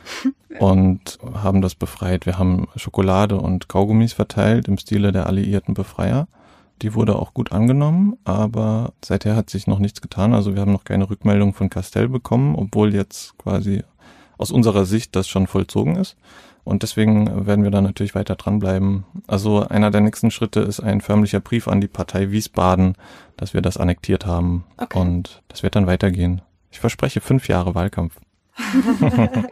Speaker 1: und haben das befreit. Wir haben Schokolade und Kaugummis verteilt im Stile der alliierten Befreier. Die wurde auch gut angenommen, aber seither hat sich noch nichts getan. Also wir haben noch keine Rückmeldung von Castell bekommen, obwohl jetzt quasi aus unserer Sicht das schon vollzogen ist. Und deswegen werden wir da natürlich weiter dranbleiben. Also einer der nächsten Schritte ist ein förmlicher Brief an die Partei Wiesbaden, dass wir das annektiert haben.
Speaker 2: Okay.
Speaker 1: Und das wird dann weitergehen. Ich verspreche fünf Jahre Wahlkampf.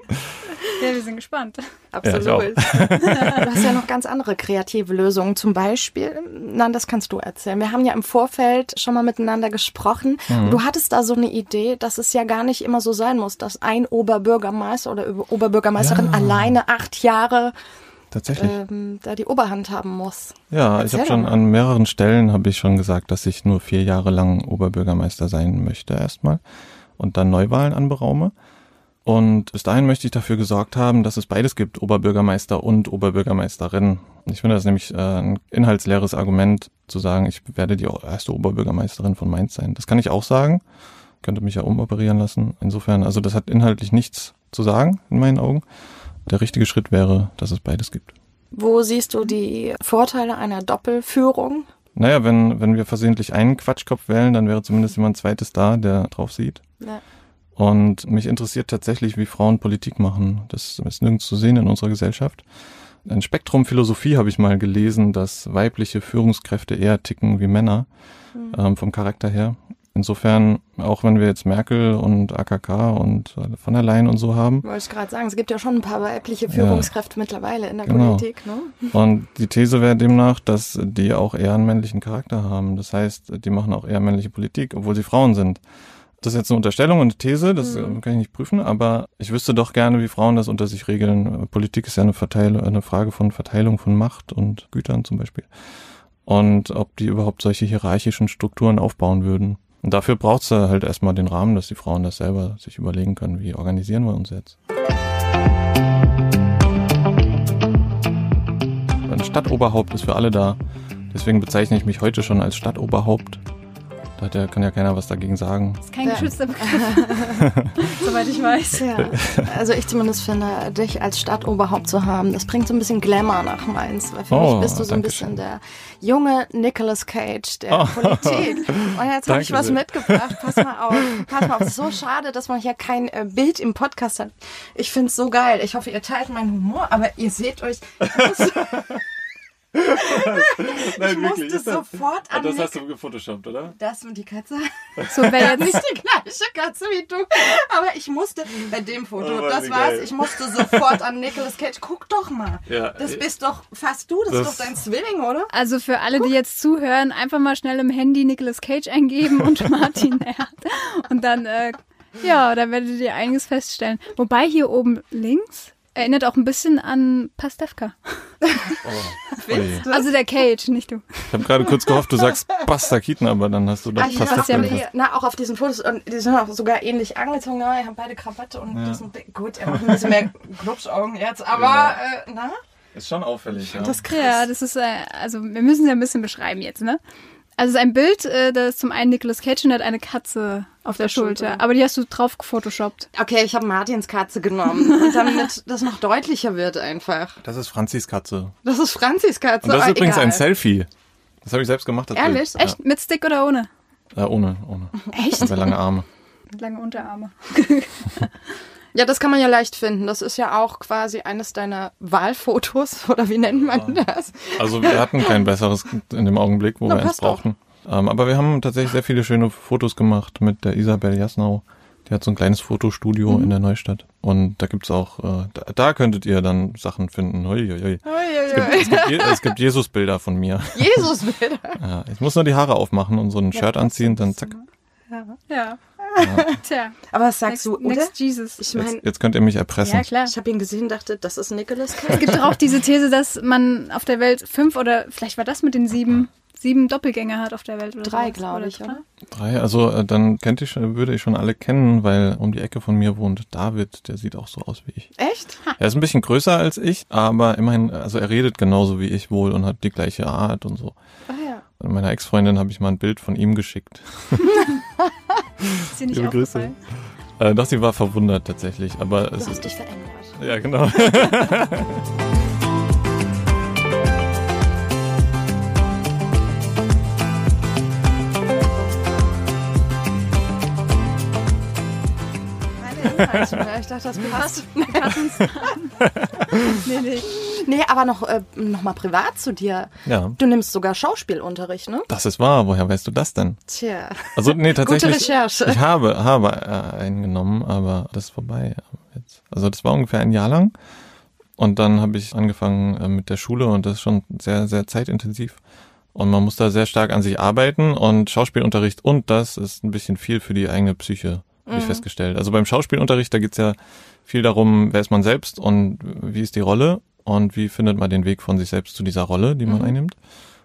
Speaker 3: Ja, wir sind gespannt.
Speaker 2: Absolut.
Speaker 1: Ja,
Speaker 2: du hast ja noch ganz andere kreative Lösungen. Zum Beispiel, nein, das kannst du erzählen. Wir haben ja im Vorfeld schon mal miteinander gesprochen.
Speaker 1: Mhm.
Speaker 2: Du hattest da so eine Idee, dass es ja gar nicht immer so sein muss, dass ein Oberbürgermeister oder Oberbürgermeisterin
Speaker 1: Ja.
Speaker 2: alleine acht Jahre
Speaker 1: Tatsächlich.
Speaker 2: ähm, da die Oberhand haben muss.
Speaker 1: Ja,
Speaker 2: Erzähl
Speaker 1: ich habe schon an mehreren Stellen habe ich schon gesagt, dass ich nur vier Jahre lang Oberbürgermeister sein möchte erstmal und dann Neuwahlen anberaume. Und bis dahin möchte ich dafür gesorgt haben, dass es beides gibt, Oberbürgermeister und Oberbürgermeisterin. Ich finde das nämlich äh, ein inhaltsleeres Argument zu sagen, ich werde die erste Oberbürgermeisterin von Mainz sein. Das kann ich auch sagen, könnte mich ja umoperieren lassen. Insofern, also das hat inhaltlich nichts zu sagen in meinen Augen. Der richtige Schritt wäre, dass es beides gibt.
Speaker 2: Wo siehst du die Vorteile einer Doppelführung?
Speaker 1: Naja, wenn, wenn wir versehentlich einen Quatschkopf wählen, dann wäre zumindest jemand zweites da, der drauf sieht.
Speaker 2: Ja.
Speaker 1: Und mich interessiert tatsächlich, wie Frauen Politik machen. Das ist nirgends zu sehen in unserer Gesellschaft. In Spektrum Philosophie habe ich mal gelesen, dass weibliche Führungskräfte eher ticken wie Männer, ähm, vom Charakter her. Insofern, auch wenn wir jetzt Merkel und AKK und äh, von der Leyen und so haben,
Speaker 2: Wollte ich gerade sagen, es gibt ja schon ein paar weibliche Führungskräfte mittlerweile in der
Speaker 1: Genau.
Speaker 2: Politik, ne?
Speaker 1: Und die These wäre demnach, dass die auch eher einen männlichen Charakter haben. Das heißt, die machen auch eher männliche Politik, obwohl sie Frauen sind. Das ist jetzt eine Unterstellung und eine These, das äh, kann ich nicht prüfen, aber ich wüsste doch gerne, wie Frauen das unter sich regeln. Politik ist ja eine, Verteilung, eine Frage von Verteilung von Macht und Gütern zum Beispiel. Und ob die überhaupt solche hierarchischen Strukturen aufbauen würden. Und dafür braucht es halt erstmal den Rahmen, dass die Frauen das selber sich überlegen können, wie organisieren wir uns jetzt. Ein Stadtoberhaupt ist für alle da. Deswegen bezeichne ich mich heute schon als Stadtoberhaupt. Da hat ja, kann ja keiner was dagegen sagen.
Speaker 3: Das ist kein
Speaker 2: Ja.
Speaker 3: geschützter Begriff, soweit ich weiß.
Speaker 2: Ja. Also ich zumindest finde, dich als Stadtoberhaupt zu haben, das bringt so ein bisschen Glamour nach Mainz. Weil für
Speaker 1: Oh,
Speaker 2: mich bist du so ein bisschen
Speaker 1: schön.
Speaker 2: der junge Nicolas Cage der
Speaker 1: Oh.
Speaker 2: Politik. Und jetzt habe ich was
Speaker 1: sehr.
Speaker 2: mitgebracht. Pass mal auf. Pass mal auf. Es ist so schade, dass man hier kein äh, Bild im Podcast hat. Ich finde es so geil. Ich hoffe, ihr teilt meinen Humor, aber ihr seht euch. Ich, muss, ich musste sofort an Nick-
Speaker 1: du gefotoshoppt, oder?
Speaker 2: das und die Katze.
Speaker 3: So, wer jetzt
Speaker 2: Nicht die gleiche Katze wie du. Aber ich musste bei dem Foto,
Speaker 1: Oh Mann,
Speaker 2: das war's,
Speaker 1: geil.
Speaker 2: ich musste sofort an Nicolas Cage. Guck doch mal.
Speaker 1: Ja,
Speaker 2: Das bist doch fast du, das,
Speaker 1: das-
Speaker 2: ist doch dein Zwilling, oder?
Speaker 3: Also für alle, die jetzt zuhören, einfach mal schnell im Handy Nicolas Cage eingeben und Martin Erd. Und dann, äh, ja, da werdet ihr einiges feststellen. Wobei hier oben links erinnert auch ein bisschen an Pastewka.
Speaker 1: Oje.
Speaker 3: Also der Cage, nicht du.
Speaker 1: Ich habe gerade kurz gehofft, du sagst Buster Keaton, aber dann hast du doch
Speaker 2: hier,
Speaker 1: Pastewka
Speaker 3: ja
Speaker 2: hier, na, auch auf diesen Fotos, und die sind auch sogar ähnlich angezogen, aber die haben beide Krawatte und das sind, gut, er macht ein bisschen mehr Glubschaugen jetzt, aber, äh, na?
Speaker 1: Ist schon auffällig, ja.
Speaker 2: Das ist krass.
Speaker 3: Ja, das ist, äh, also wir müssen es ja ein bisschen beschreiben jetzt, ne? Also es ist ein Bild, äh, da ist zum einen Nicolas Cage und der hat eine Katze auf der Schulter.
Speaker 2: Schulter.
Speaker 3: Aber die hast du drauf gefotoshoppt.
Speaker 2: Okay, ich habe Martins Katze genommen, und damit das noch deutlicher wird einfach.
Speaker 1: das ist Franzis Katze.
Speaker 2: Das ist Franzis Katze.
Speaker 1: Und das ist
Speaker 2: aber
Speaker 1: übrigens
Speaker 2: egal.
Speaker 1: ein Selfie. Das habe ich selbst gemacht. Das
Speaker 2: Ehrlich?
Speaker 1: Bild.
Speaker 3: Echt? Mit Stick oder ohne?
Speaker 1: Ja. Äh, ohne, ohne.
Speaker 3: Echt?
Speaker 1: Aber lange Arme.
Speaker 3: Lange Unterarme.
Speaker 2: Ja, das kann man ja leicht finden. Das ist ja auch quasi eines deiner Wahlfotos, oder wie nennt man das?
Speaker 1: Also wir hatten kein besseres in dem Augenblick, wo
Speaker 2: Na,
Speaker 1: wir eins brauchten. Ähm, aber wir haben tatsächlich sehr viele schöne Fotos gemacht mit der Isabel Jasnau. Die hat so ein kleines Fotostudio
Speaker 2: Mhm.
Speaker 1: in der Neustadt. Und da gibt's auch, äh, da, da könntet ihr dann Sachen finden. Hui, hui, hui. Es gibt, es gibt, Je- es gibt Jesus-Bilder von mir.
Speaker 2: Jesus-Bilder.
Speaker 1: Ja, ich muss nur die Haare aufmachen und so ein Shirt anziehen, dann zack.
Speaker 3: Ja. Tja.
Speaker 2: Aber was sagst
Speaker 3: Next,
Speaker 2: du, oder?
Speaker 3: next Jesus.
Speaker 2: Ich
Speaker 1: Jetzt,
Speaker 2: meine,
Speaker 1: jetzt könnt ihr mich erpressen.
Speaker 3: Ja, klar.
Speaker 2: ich habe ihn gesehen, dachte, das ist Nicolas
Speaker 3: Es
Speaker 2: Cage.
Speaker 3: gibt doch auch diese These, dass man auf der Welt fünf oder vielleicht war das mit den sieben, sieben Doppelgänger hat auf der Welt. Oder
Speaker 2: Drei, glaube ich, oder?
Speaker 1: Drei, also äh, dann kennt ich, schon- würde ich schon alle kennen, weil um die Ecke von mir wohnt David, der sieht auch so aus wie ich.
Speaker 2: Echt?
Speaker 1: Er ist ein bisschen größer als ich, aber immerhin, also er redet genauso wie ich wohl und hat die gleiche Art und so.
Speaker 2: Ah ja.
Speaker 1: Und meiner Ex-Freundin habe ich mal ein Bild von ihm geschickt.
Speaker 3: Ist dir nicht
Speaker 1: Liebe Grüße. Äh, doch, sie war verwundert tatsächlich, aber es
Speaker 2: Du hast
Speaker 1: ist,
Speaker 2: dich verändert.
Speaker 1: ja genau.
Speaker 2: Ich dachte, das passt.
Speaker 3: Nee, nee.
Speaker 2: Nee, aber noch, äh, noch mal privat zu dir.
Speaker 1: ja,
Speaker 2: Du nimmst sogar Schauspielunterricht, ne?
Speaker 1: das ist wahr. Woher weißt du das denn?
Speaker 2: Tja.
Speaker 1: Also nee, tatsächlich.
Speaker 2: Recherche.
Speaker 1: Ich habe, habe äh, einen genommen, aber das ist vorbei jetzt. Also das war ungefähr ein Jahr lang. Und dann habe ich angefangen äh, mit der Schule und das ist schon sehr, sehr zeitintensiv. Und man muss da sehr stark an sich arbeiten und Schauspielunterricht und das ist ein bisschen viel für die eigene Psyche, habe ich festgestellt. Also beim Schauspielunterricht, da geht's ja viel darum, wer ist man selbst und wie ist die Rolle. und wie findet man den Weg von sich selbst zu dieser Rolle, die man
Speaker 2: Mhm.
Speaker 1: einnimmt.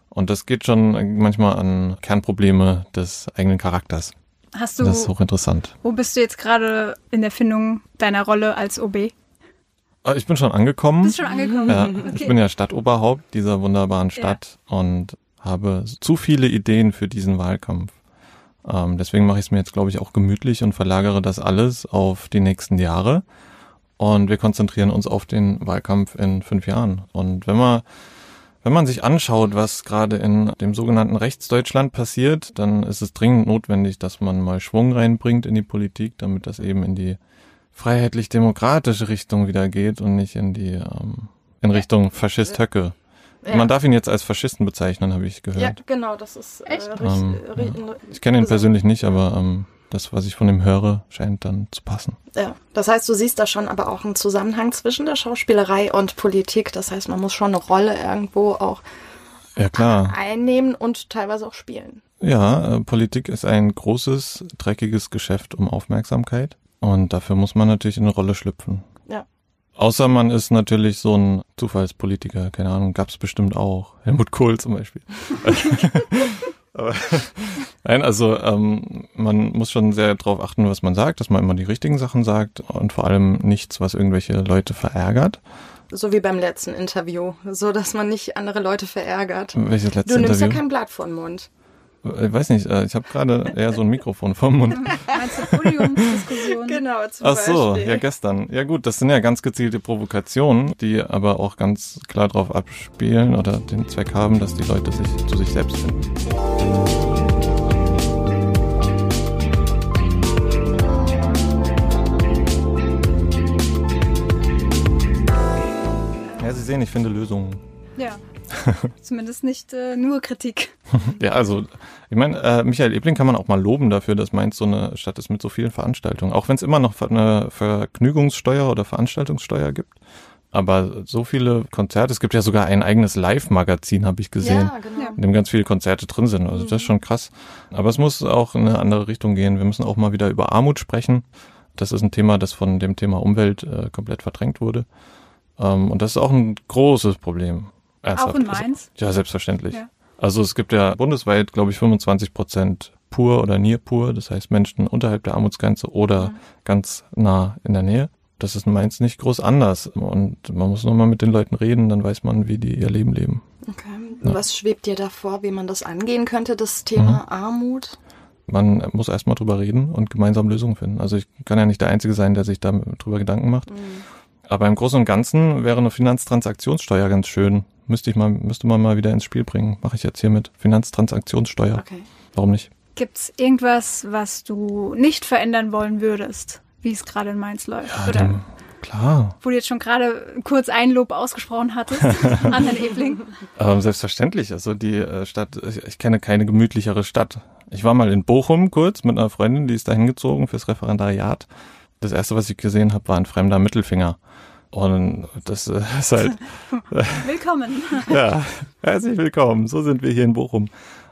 Speaker 1: Und das geht schon manchmal an Kernprobleme des eigenen Charakters.
Speaker 3: Hast du,
Speaker 1: Das ist hochinteressant.
Speaker 3: wo bist du jetzt gerade in der Findung deiner Rolle als OB?
Speaker 1: Äh, Ich bin schon angekommen.
Speaker 3: Bist schon angekommen?
Speaker 1: Ja,
Speaker 3: Okay.
Speaker 1: ich bin ja Stadtoberhaupt dieser wunderbaren Stadt und habe zu viele Ideen für diesen Wahlkampf. Ähm, deswegen mache ich es mir jetzt, glaube ich, auch gemütlich und verlagere das alles auf die nächsten Jahre. Und wir konzentrieren uns auf den Wahlkampf in fünf Jahren. Und wenn man, wenn man sich anschaut, was gerade in dem sogenannten Rechtsdeutschland passiert, dann ist es dringend notwendig, dass man mal Schwung reinbringt in die Politik, damit das eben in die freiheitlich-demokratische Richtung wieder geht und nicht in die ähm, in Richtung Faschist Höcke.
Speaker 2: Ja.
Speaker 1: Man darf ihn jetzt als Faschisten bezeichnen, habe ich
Speaker 2: ja,
Speaker 1: gehört.
Speaker 2: genau, das ist äh,
Speaker 3: Echt?
Speaker 2: richtig-
Speaker 1: Ähm,
Speaker 2: ri-
Speaker 1: Ich kenne ihn persönlich nicht, aber ähm, das, was ich von ihm höre, scheint dann zu passen.
Speaker 2: Ja, das heißt, du siehst da schon aber auch einen Zusammenhang zwischen der Schauspielerei und Politik. Das heißt, man muss schon eine Rolle irgendwo auch
Speaker 1: Ja klar.
Speaker 2: einnehmen und teilweise auch spielen.
Speaker 1: Ja, äh, Politik ist ein großes, dreckiges Geschäft um Aufmerksamkeit. Und dafür muss man natürlich in eine Rolle schlüpfen.
Speaker 2: Ja.
Speaker 1: Außer man ist natürlich so ein Zufallspolitiker, keine Ahnung, gab's bestimmt auch. Helmut Kohl zum Beispiel. Aber, nein, also ähm, man muss schon sehr darauf achten, was man sagt, dass man immer die richtigen Sachen sagt und vor allem nichts, was irgendwelche Leute verärgert.
Speaker 2: So wie beim letzten Interview. So, dass man nicht andere Leute verärgert.
Speaker 1: Welches letzte
Speaker 2: Du nimmst
Speaker 1: Interview?
Speaker 2: ja kein Blatt vor den Mund.
Speaker 1: Ich weiß nicht, äh, ich habe gerade eher so ein Mikrofon vom Mund.
Speaker 3: Meinst du Podiumsdiskussion?
Speaker 2: Genau, zum
Speaker 1: Ach so,
Speaker 2: Beispiel.
Speaker 1: ja gestern. Ja gut, das sind ja ganz gezielte Provokationen, die aber auch ganz klar darauf abspielen oder den Zweck haben, dass die Leute sich zu sich selbst finden. Ja, Sie sehen, ich finde Lösungen.
Speaker 3: Ja. Zumindest nicht äh, nur Kritik.
Speaker 1: Ja, also ich meine, äh, Michael Ebling kann man auch mal loben dafür, dass Mainz so eine Stadt ist mit so vielen Veranstaltungen. Auch wenn es immer noch eine Vergnügungssteuer oder Veranstaltungssteuer gibt. Aber so viele Konzerte, es gibt ja sogar ein eigenes Live-Magazin, habe ich gesehen,
Speaker 2: Ja, genau.
Speaker 1: In dem ganz viele Konzerte drin sind. Also das ist schon krass. Aber es muss auch in eine andere Richtung gehen. Wir müssen auch mal wieder über Armut sprechen. Das ist ein Thema, das von dem Thema Umwelt äh, komplett verdrängt wurde. Ähm, und das ist auch ein großes Problem.
Speaker 3: Auch in
Speaker 1: Also-
Speaker 3: Mainz?
Speaker 1: ja, selbstverständlich.
Speaker 3: Ja.
Speaker 1: Also es gibt ja bundesweit, glaube ich, 25 Prozent pur oder near pur, das heißt Menschen unterhalb der Armutsgrenze oder ganz nah in der Nähe. Das ist in Mainz nicht groß anders. Und man muss nur mal mit den Leuten reden, dann weiß man, wie die ihr Leben leben.
Speaker 2: Okay. Was schwebt dir da vor, wie man das angehen könnte, das Thema
Speaker 1: Mhm.
Speaker 2: Armut?
Speaker 1: Man muss erstmal drüber reden und gemeinsam Lösungen finden. Also ich kann ja nicht der Einzige sein, der sich da drüber Gedanken macht.
Speaker 2: Mhm.
Speaker 1: Aber im Großen und Ganzen wäre eine Finanztransaktionssteuer ganz schön. Müsste ich mal, müsste man mal wieder ins Spiel bringen. Mache ich jetzt hiermit. Finanztransaktionssteuer.
Speaker 2: Okay.
Speaker 1: Warum nicht?
Speaker 3: Gibt's irgendwas, was du nicht verändern wollen würdest, wie es gerade in Mainz läuft?
Speaker 1: Ja,
Speaker 3: Oder
Speaker 1: klar.
Speaker 3: wo du jetzt schon gerade kurz ein Lob ausgesprochen hattest an Herrn Ebling?
Speaker 1: Ähm, selbstverständlich. Also die äh, Stadt, ich, ich kenne keine gemütlichere Stadt. Ich war mal in Bochum kurz mit einer Freundin, die ist da hingezogen fürs Referendariat. Das erste, was ich gesehen habe, war ein fremder Mittelfinger. Und das äh, ist halt,
Speaker 3: Willkommen.
Speaker 1: ja, herzlich willkommen. So sind wir hier in Bochum.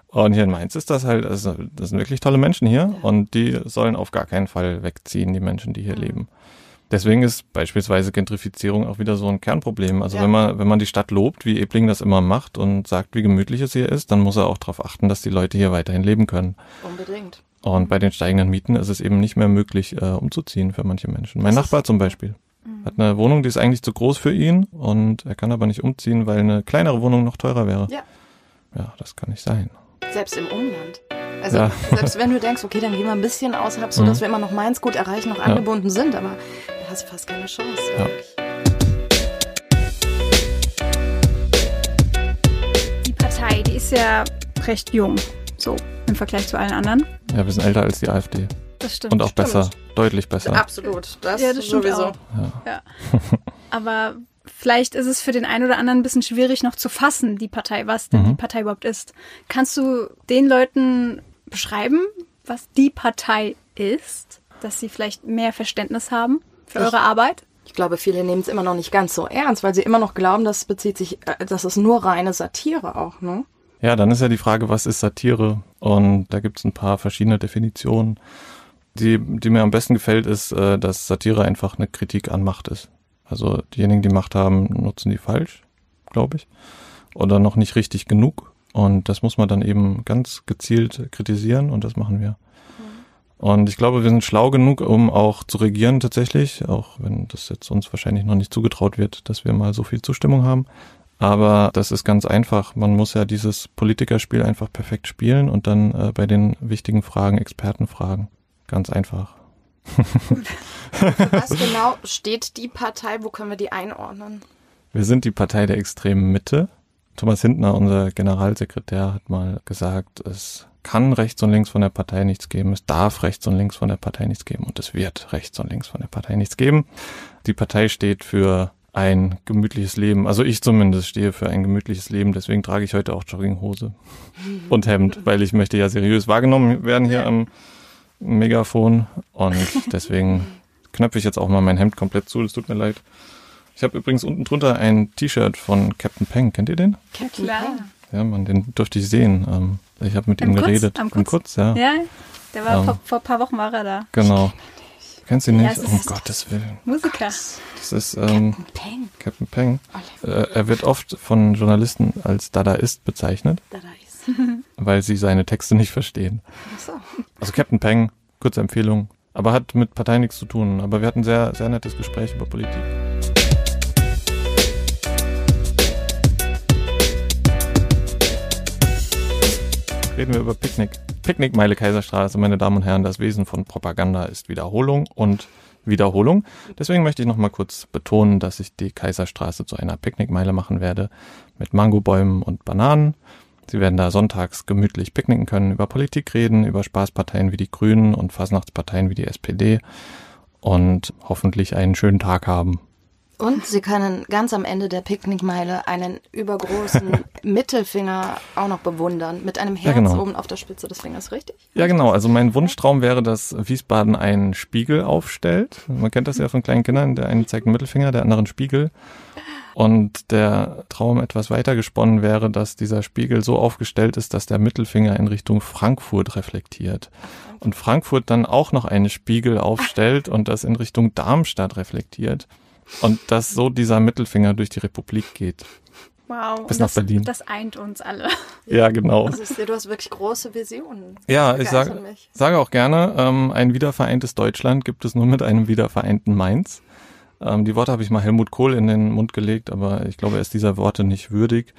Speaker 1: Und hier in Mainz ist das halt, also das sind wirklich tolle Menschen hier und die sollen auf gar keinen Fall wegziehen, die Menschen, die hier leben. Deswegen ist beispielsweise Gentrifizierung auch wieder so ein Kernproblem. Also
Speaker 2: Ja.
Speaker 1: wenn man, wenn man die Stadt lobt, wie Ebling das immer macht und sagt, wie gemütlich es hier ist, dann muss er auch darauf achten, dass die Leute hier weiterhin leben können.
Speaker 2: Unbedingt.
Speaker 1: Und bei den steigenden Mieten ist es eben nicht mehr möglich, äh, umzuziehen für manche Menschen. Mein
Speaker 2: Das
Speaker 1: Nachbar zum Beispiel hat eine Wohnung, die ist eigentlich zu groß für ihn und er kann aber nicht umziehen, weil eine kleinere Wohnung noch teurer wäre.
Speaker 2: Ja.
Speaker 1: Ja, das kann nicht sein.
Speaker 2: Selbst im Umland. Also
Speaker 1: Ja.
Speaker 2: selbst wenn du denkst, okay, dann gehen wir ein bisschen außerhalb, so
Speaker 1: Mhm.
Speaker 2: dass wir immer noch Mainz gut erreichen, noch angebunden sind, aber da hast du fast keine Chance.
Speaker 1: Ja.
Speaker 3: Die Partei, die ist ja recht jung, so im Vergleich zu allen anderen.
Speaker 1: Ja, wir sind älter als die AfD.
Speaker 3: Das stimmt.
Speaker 1: Und auch besser, deutlich besser.
Speaker 2: Absolut. Das,
Speaker 3: Ja, das stimmt
Speaker 2: sowieso.
Speaker 3: auch. Ja. Aber vielleicht ist es für den einen oder anderen ein bisschen schwierig noch zu fassen, die Partei, was denn
Speaker 1: Mhm.
Speaker 3: die Partei überhaupt ist. Kannst du den Leuten beschreiben, was die Partei ist, dass sie vielleicht mehr Verständnis haben für
Speaker 2: Ich-
Speaker 3: eure Arbeit?
Speaker 2: Ich glaube, viele nehmen es immer noch nicht ganz so ernst, weil sie immer noch glauben, das bezieht sich, äh, das ist nur reine Satire auch, ne?
Speaker 1: Ja, dann ist ja die Frage, was ist Satire? Und da gibt es ein paar verschiedene Definitionen. Die, die mir am besten gefällt, ist, äh, dass Satire einfach eine Kritik an Macht ist. Also diejenigen, die Macht haben, nutzen die falsch, glaube ich. Oder noch nicht richtig genug. Und das muss man dann eben ganz gezielt kritisieren und das machen wir. Und ich glaube, wir sind schlau genug, um auch zu regieren tatsächlich, auch wenn das jetzt uns wahrscheinlich noch nicht zugetraut wird, dass wir mal so viel Zustimmung haben. Aber das ist ganz einfach. Man muss ja dieses Politikerspiel einfach perfekt spielen und dann äh, bei den wichtigen Fragen Experten fragen. Ganz einfach.
Speaker 2: Für was genau steht die Partei? Wo können wir die einordnen?
Speaker 1: Wir sind die Partei der extremen Mitte. Thomas Hintner, unser Generalsekretär, hat mal gesagt, es kann rechts und links von der Partei nichts geben, es darf rechts und links von der Partei nichts geben und es wird rechts und links von der Partei nichts geben. Die Partei steht für ein gemütliches Leben. Also ich zumindest stehe für ein gemütliches Leben, deswegen trage ich heute auch Jogginghose und Hemd, weil ich möchte ja seriös wahrgenommen werden hier am Megafon und deswegen knöpfe ich jetzt auch mal mein Hemd komplett zu, das tut mir leid. Ich habe übrigens unten drunter ein T-Shirt von Captain Peng, kennt ihr den?
Speaker 3: Klar.
Speaker 1: Ja, man, den durfte ich sehen. Ähm, ich habe mit
Speaker 3: Am
Speaker 1: ihm geredet.
Speaker 3: Am
Speaker 1: Am?
Speaker 3: Kutz,
Speaker 1: ja.
Speaker 3: Ja, der war
Speaker 1: Ähm.
Speaker 3: vor, vor ein paar Wochen war er da.
Speaker 1: Genau. Kennst du ihn
Speaker 3: Ja,
Speaker 1: nicht?
Speaker 3: es
Speaker 1: um Gottes Willen.
Speaker 3: Musiker.
Speaker 1: Das ist ähm,
Speaker 2: Peng.
Speaker 1: Captain Peng. Äh, er wird oft von Journalisten als Dadaist bezeichnet,
Speaker 2: Da, da ist.
Speaker 1: weil sie seine Texte nicht verstehen.
Speaker 2: Ach so.
Speaker 1: Also Captain Peng, kurze Empfehlung, aber hat mit Partei nichts zu tun. Aber wir hatten ein sehr, sehr nettes Gespräch über Politik. Reden wir über Picknick. Picknick Meile Kaiserstraße, meine Damen und Herren, das Wesen von Propaganda ist Wiederholung und Wiederholung. Deswegen möchte ich noch mal kurz betonen, dass ich die Kaiserstraße zu einer Picknickmeile machen werde mit Mangobäumen und Bananen. Sie werden da sonntags gemütlich picknicken können, über Politik reden, über Spaßparteien wie die Grünen und Fasnachtsparteien wie die SPD und hoffentlich einen schönen Tag haben.
Speaker 2: Und Sie können ganz am Ende der Picknickmeile einen übergroßen Mittelfinger auch noch bewundern. Mit einem Herz
Speaker 1: genau.
Speaker 2: oben auf der Spitze des Fingers, richtig?
Speaker 1: Ja, genau. Also mein Wunschtraum wäre, dass Wiesbaden einen Spiegel aufstellt. Man kennt das ja von kleinen Kindern. Der eine zeigt einen Mittelfinger, der andere einen Spiegel. Und der Traum etwas weiter gesponnen wäre, dass dieser Spiegel so aufgestellt ist, dass der Mittelfinger in Richtung Frankfurt reflektiert. Und Frankfurt dann auch noch einen Spiegel aufstellt und das in Richtung Darmstadt reflektiert. Und dass so dieser Mittelfinger durch die Republik geht.
Speaker 3: Wow.
Speaker 1: Bis
Speaker 3: und
Speaker 1: nach
Speaker 3: das,
Speaker 1: Berlin.
Speaker 3: Das eint uns alle.
Speaker 1: Ja, genau.
Speaker 2: Also ich sehe, du hast wirklich große Visionen.
Speaker 1: Ja, ich sage
Speaker 2: mich.
Speaker 1: sage auch gerne, ähm, ein wiedervereintes Deutschland gibt es nur mit einem wiedervereinten Mainz. Ähm, die Worte habe ich mal Helmut Kohl in den Mund gelegt, aber ich glaube, er ist dieser Worte nicht würdig.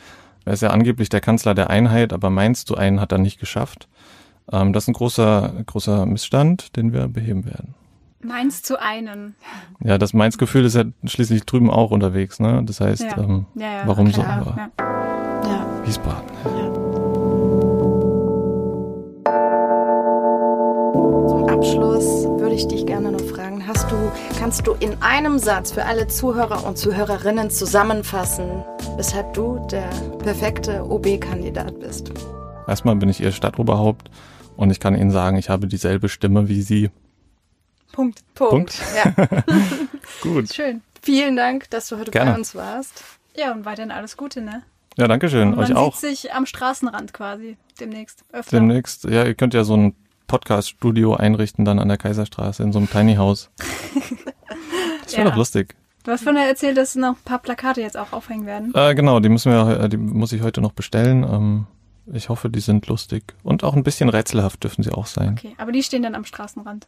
Speaker 1: Er ist ja angeblich der Kanzler der Einheit, aber Mainz zu einen hat er nicht geschafft. Ähm, das ist ein großer, großer Missstand, den wir beheben werden.
Speaker 3: Meins zu einen.
Speaker 1: Ja, das Mainz-Gefühl ist ja schließlich drüben auch unterwegs, ne? Das heißt,
Speaker 3: Ja.
Speaker 1: ähm,
Speaker 3: Ja, ja,
Speaker 1: warum so? Aber
Speaker 3: ja.
Speaker 2: Ja.
Speaker 1: Wiesbaden.
Speaker 2: Zum Abschluss würde ich dich gerne noch fragen, hast du, kannst du in einem Satz für alle Zuhörer und Zuhörerinnen zusammenfassen, weshalb du der perfekte OB-Kandidat bist?
Speaker 1: Erstmal bin ich ihr Stadtoberhaupt und ich kann Ihnen sagen, ich habe dieselbe Stimme wie Sie.
Speaker 3: Punkt.
Speaker 1: Punkt.
Speaker 2: Ja.
Speaker 1: Gut.
Speaker 3: Schön.
Speaker 2: Vielen Dank, dass du heute
Speaker 1: Gerne.
Speaker 2: bei uns warst.
Speaker 3: Ja, und weiterhin alles Gute, ne?
Speaker 1: Ja, danke schön.
Speaker 3: Und
Speaker 1: Euch
Speaker 3: man
Speaker 1: auch.
Speaker 3: sieht sich am Straßenrand quasi demnächst öfter.
Speaker 1: Demnächst, ja, ihr könnt ja so ein Podcast-Studio einrichten dann an der Kaiserstraße in so einem Tiny House. Das wäre
Speaker 3: Ja.
Speaker 1: doch lustig.
Speaker 3: Du hast vorhin erzählt, dass noch ein paar Plakate jetzt auch aufhängen werden.
Speaker 1: Äh, genau, die müssen wir, äh, die muss ich heute noch bestellen. Ähm, ich hoffe, die sind lustig und auch ein bisschen rätselhaft dürfen sie auch sein.
Speaker 3: Okay, aber die stehen dann am Straßenrand.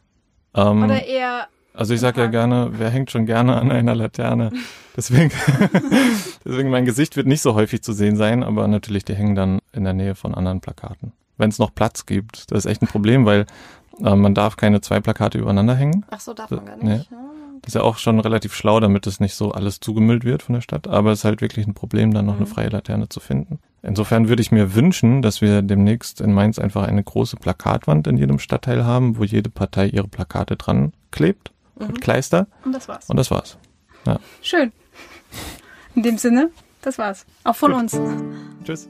Speaker 1: Ähm,
Speaker 3: Oder eher,
Speaker 1: also ich sage ja gerne, wer hängt schon gerne an einer Laterne? Deswegen, deswegen mein Gesicht wird nicht so häufig zu sehen sein, aber natürlich die hängen dann in der Nähe von anderen Plakaten. Wenn es noch Platz gibt, das ist echt ein Problem, weil äh, man darf keine zwei Plakate übereinander hängen.
Speaker 2: Ach so, darf man gar
Speaker 1: Nee.
Speaker 2: nicht. Ja.
Speaker 1: Das ist ja auch schon relativ schlau, damit es nicht so alles zugemüllt wird von der Stadt. Aber es ist halt wirklich ein Problem, dann noch eine freie Laterne zu finden. Insofern würde ich mir wünschen, dass wir demnächst in Mainz einfach eine große Plakatwand in jedem Stadtteil haben, wo jede Partei ihre Plakate dran klebt mit Kleister.
Speaker 3: und das war's.
Speaker 1: Und das war's.
Speaker 3: Schön. In dem Sinne, das war's. Auch von
Speaker 1: Gut.
Speaker 3: uns.
Speaker 1: Tschüss.